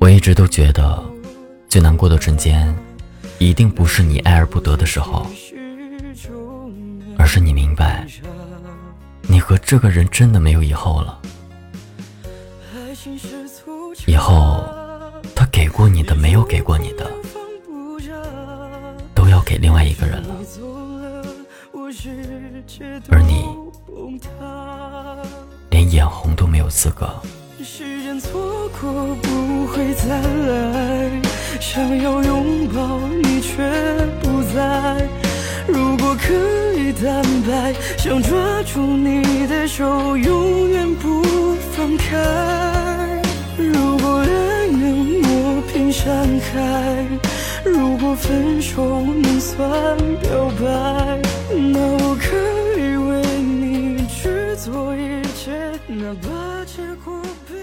我一直都觉得，最难过的瞬间，一定不是你爱而不得的时候，而是你明白，你和这个人真的没有以后了。以后，他给过你的，没有给过你的，都要给另外一个人了。而你，连眼红都没有资格。时间错过不会再来，想要拥抱你却不在。如果可以坦白，想抓住你的手，永远不放开。如果爱能磨平山海，如果分手能算表白，那我可以为你去做一切，哪怕痴苦逼